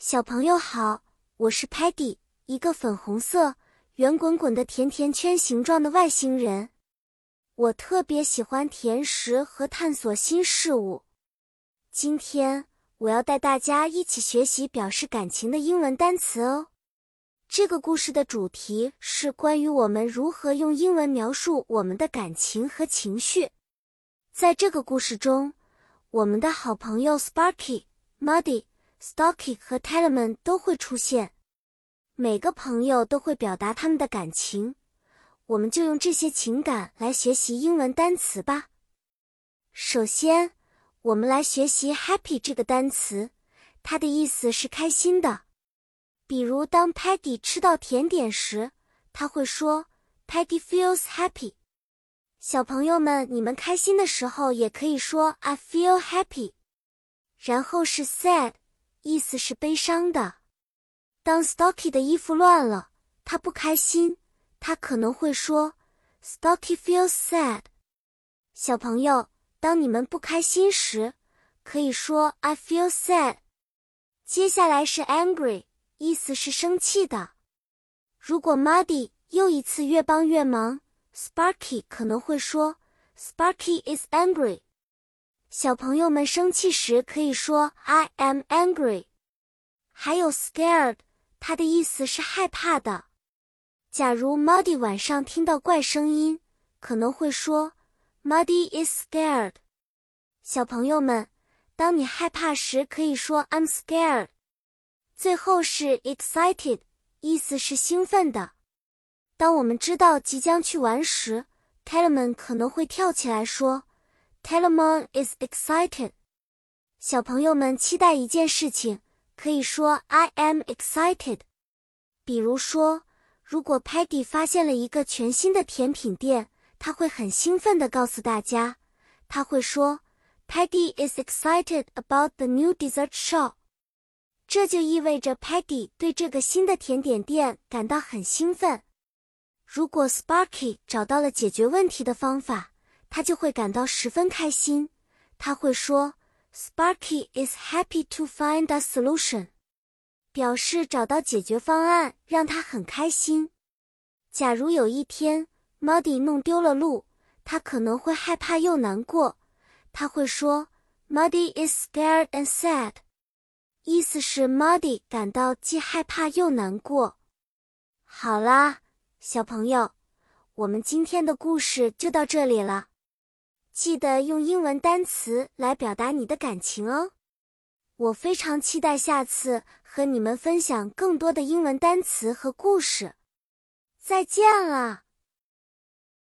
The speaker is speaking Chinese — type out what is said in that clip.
小朋友好，我是 Patty，一个粉红色、圆滚滚的甜甜圈形状的外星人。我特别喜欢甜食和探索新事物。今天我要带大家一起学习表示感情的英文单词哦。这个故事的主题是关于我们如何用英文描述我们的感情和情绪。在这个故事中，我们的好朋友 Sparky、Muddy。Stocky 和 Tellerman 都会出现，每个朋友都会表达他们的感情，我们就用这些情感来学习英文单词吧。首先，我们来学习 happy 这个单词，它的意思是开心的。比如，当 Peggy 吃到甜点时，他会说 Peggy feels happy。小朋友们，你们开心的时候也可以说 I feel happy。然后是 sad。意思是悲伤的。当 Stocky 的衣服乱了，他不开心，他可能会说 Stocky feels sad。小朋友，当你们不开心时，可以说 I feel sad。接下来是 angry，意思是生气的。如果 Muddy 又一次越帮越忙，Sparky 可能会说 Sparky is angry。小朋友们生气时可以说 "I am angry"，还有 "scared"，它的意思是害怕的。假如 Muddy 晚上听到怪声音，可能会说 "Muddy is scared"。小朋友们，当你害怕时可以说 "I'm scared"。最后是 "excited"，意思是兴奋的。当我们知道即将去玩时，Talman 可能会跳起来说。Telemon is excited。小朋友们期待一件事情，可以说 I am excited。比如说，如果 Patty 发现了一个全新的甜品店，他会很兴奋地告诉大家，他会说 Patty is excited about the new dessert shop。这就意味着 Patty 对这个新的甜点店感到很兴奋。如果 Sparky 找到了解决问题的方法，他就会感到十分开心。他会说：“Sparky is happy to find a solution。”表示找到解决方案让他很开心。假如有一天 Muddy 弄丢了路，他可能会害怕又难过。他会说：“Muddy is scared and sad。”意思是 Muddy 感到既害怕又难过。好啦，小朋友，我们今天的故事就到这里了。记得用英文单词来表达你的感情哦！我非常期待下次和你们分享更多的英文单词和故事。再见了。